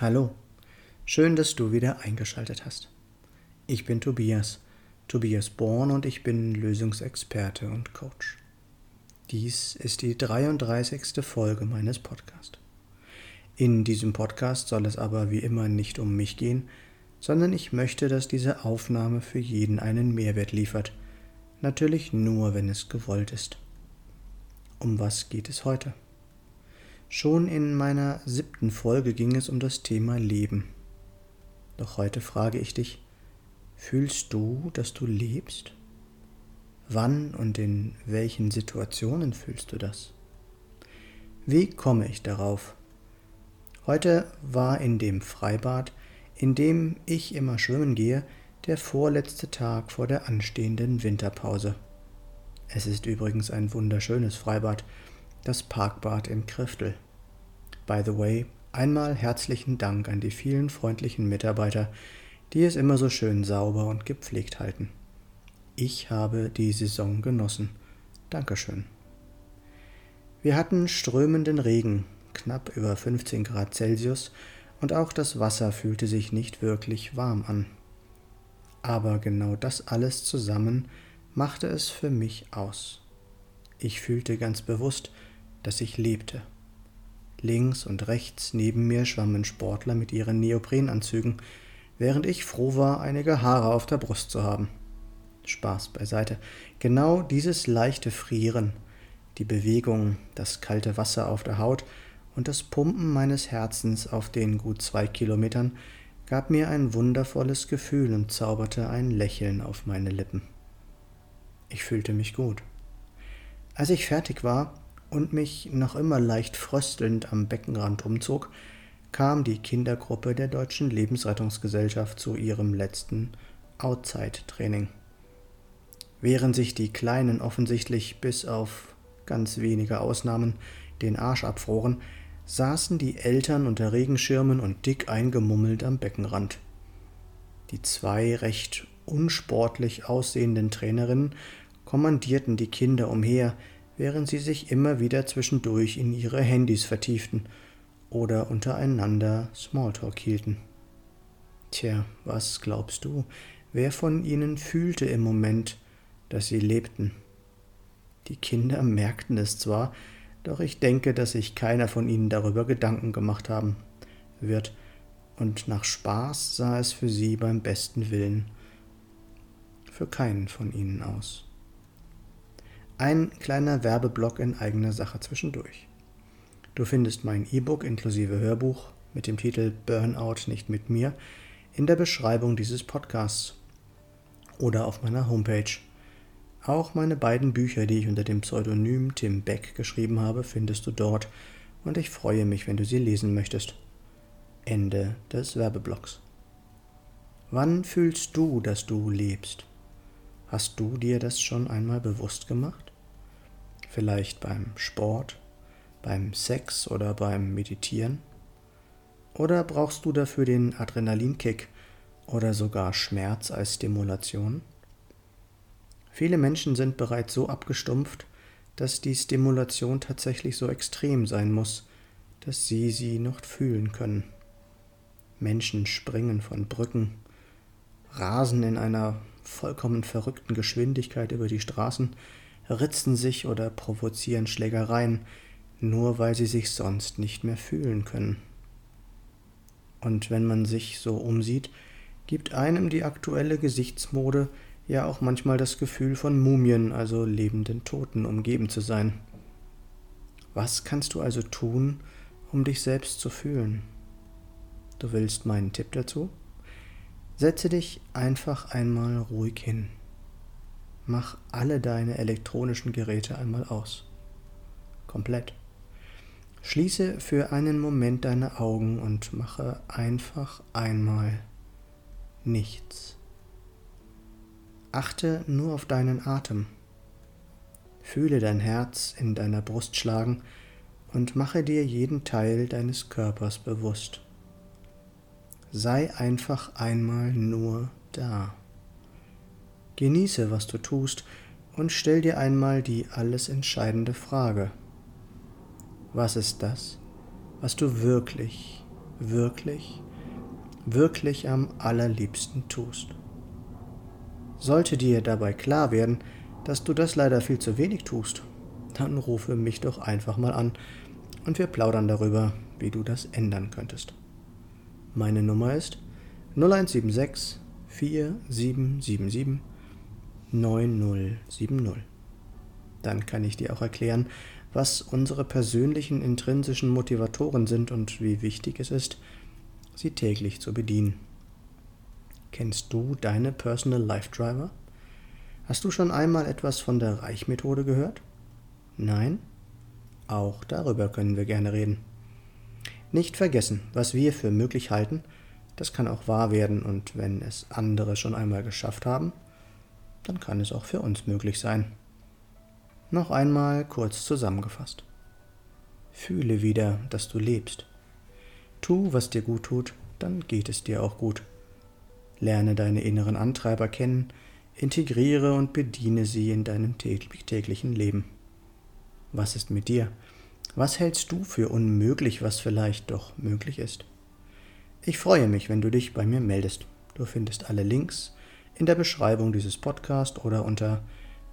Hallo, schön, dass du wieder eingeschaltet hast. Ich bin Tobias, Tobias Born und ich bin Lösungsexperte und Coach. Dies ist die 33. Folge meines Podcasts. In diesem Podcast soll es aber wie immer nicht um mich gehen, sondern ich möchte, dass diese Aufnahme für jeden einen Mehrwert liefert. Natürlich nur, wenn es gewollt ist. Um was geht es heute? Schon in meiner siebten Folge ging es um das Thema Leben. Doch heute frage ich dich, fühlst du, dass du lebst? Wann und in welchen Situationen fühlst du das? Wie komme ich darauf? Heute war in dem Freibad, in dem ich immer schwimmen gehe, der vorletzte Tag vor der anstehenden Winterpause. Es ist übrigens ein wunderschönes Freibad, das Parkbad im Kriftel. By the way, einmal herzlichen Dank an die vielen freundlichen Mitarbeiter, die es immer so schön sauber und gepflegt halten. Ich habe die Saison genossen. Dankeschön. Wir hatten strömenden Regen, knapp über 15 Grad Celsius, und auch das Wasser fühlte sich nicht wirklich warm an. Aber genau das alles zusammen machte es für mich aus. Ich fühlte ganz bewusst, dass ich lebte. Links und rechts neben mir schwammen Sportler mit ihren Neoprenanzügen, während ich froh war, einige Haare auf der Brust zu haben. Spaß beiseite. Genau dieses leichte Frieren, die Bewegung, das kalte Wasser auf der Haut und das Pumpen meines Herzens auf den gut zwei Kilometern gab mir ein wundervolles Gefühl und zauberte ein Lächeln auf meine Lippen. Ich fühlte mich gut. Als ich fertig war und mich noch immer leicht fröstelnd am Beckenrand umzog, kam die Kindergruppe der Deutschen Lebensrettungsgesellschaft zu ihrem letzten Outside-Training. Während sich die Kleinen offensichtlich bis auf ganz wenige Ausnahmen den Arsch abfroren, saßen die Eltern unter Regenschirmen und dick eingemummelt am Beckenrand. Die zwei recht unsportlich aussehenden Trainerinnen kommandierten die Kinder umher, während sie sich immer wieder zwischendurch in ihre Handys vertieften oder untereinander Smalltalk hielten. Tja, was glaubst du, wer von ihnen fühlte im Moment, dass sie lebten? Die Kinder merkten es zwar, doch ich denke, dass sich keiner von ihnen darüber Gedanken gemacht haben wird, und nach Spaß sah es für sie beim besten Willen für keinen von ihnen aus. Ein kleiner Werbeblock in eigener Sache zwischendurch. Du findest mein E-Book inklusive Hörbuch mit dem Titel Burnout nicht mit mir in der Beschreibung dieses Podcasts oder auf meiner Homepage. Auch meine beiden Bücher, die ich unter dem Pseudonym Tim Beck geschrieben habe, findest du dort und ich freue mich, wenn du sie lesen möchtest. Ende des Werbeblocks. Wann fühlst du, dass du lebst? Hast du dir das schon einmal bewusst gemacht? Vielleicht beim Sport, beim Sex oder beim Meditieren? Oder brauchst du dafür den Adrenalinkick oder sogar Schmerz als Stimulation? Viele Menschen sind bereits so abgestumpft, dass die Stimulation tatsächlich so extrem sein muss, dass sie sie noch fühlen können. Menschen springen von Brücken, rasen in einer vollkommen verrückten Geschwindigkeit über die Straßen, ritzen sich oder provozieren Schlägereien, nur weil sie sich sonst nicht mehr fühlen können. Und wenn man sich so umsieht, gibt einem die aktuelle Gesichtsmode ja auch manchmal das Gefühl von Mumien, also lebenden Toten, umgeben zu sein. Was kannst du also tun, um dich selbst zu fühlen? Du willst meinen Tipp dazu? Setze dich einfach einmal ruhig hin mach alle deine elektronischen Geräte einmal aus. Komplett. Schließe für einen Moment deine Augen und mache einfach einmal nichts. Achte nur auf deinen Atem. Fühle dein Herz in deiner Brust schlagen und mache dir jeden Teil deines Körpers bewusst. Sei einfach einmal nur da. Genieße, was du tust und stell dir einmal die alles entscheidende Frage. Was ist das, was du wirklich, wirklich, wirklich am allerliebsten tust. Sollte dir dabei klar werden, dass du das leider viel zu wenig tust, dann rufe mich doch einfach mal an und wir plaudern darüber, wie du das ändern könntest. Meine Nummer ist 0176 4777 9070. Dann kann ich dir auch erklären, was unsere persönlichen intrinsischen Motivatoren sind und wie wichtig es ist, sie täglich zu bedienen. Kennst du deine Personal Life Driver? Hast du schon einmal etwas von der Reichmethode gehört? Nein? Auch darüber können wir gerne reden. Nicht vergessen, was wir für möglich halten, das kann auch wahr werden und wenn es andere schon einmal geschafft haben, dann kann es auch für uns möglich sein. Noch einmal kurz zusammengefasst. Fühle wieder, dass du lebst. Tu, was dir gut tut, dann geht es dir auch gut. Lerne deine inneren Antreiber kennen, integriere und bediene sie in deinem täglichen Leben. Was ist mit dir? Was hältst du für unmöglich, was vielleicht doch möglich ist? Ich freue mich, wenn du dich bei mir meldest. Du findest alle Links in der Beschreibung dieses Podcasts oder unter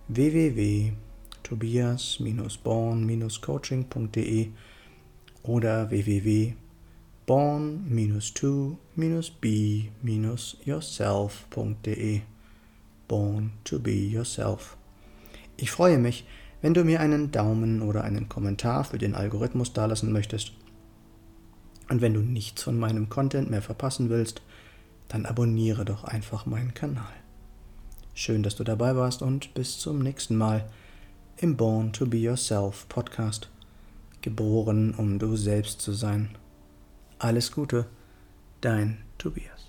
www.tobias-born-coaching.de oder www.born-to-be-yourself.de Born to be yourself. Ich freue mich, wenn du mir einen Daumen oder einen Kommentar für den Algorithmus dalassen möchtest. Und wenn du nichts von meinem Content mehr verpassen willst, dann abonniere doch einfach meinen Kanal. Schön, dass du dabei warst und bis zum nächsten Mal im Born to Be Yourself Podcast. Geboren, um du selbst zu sein. Alles Gute, dein Tobias.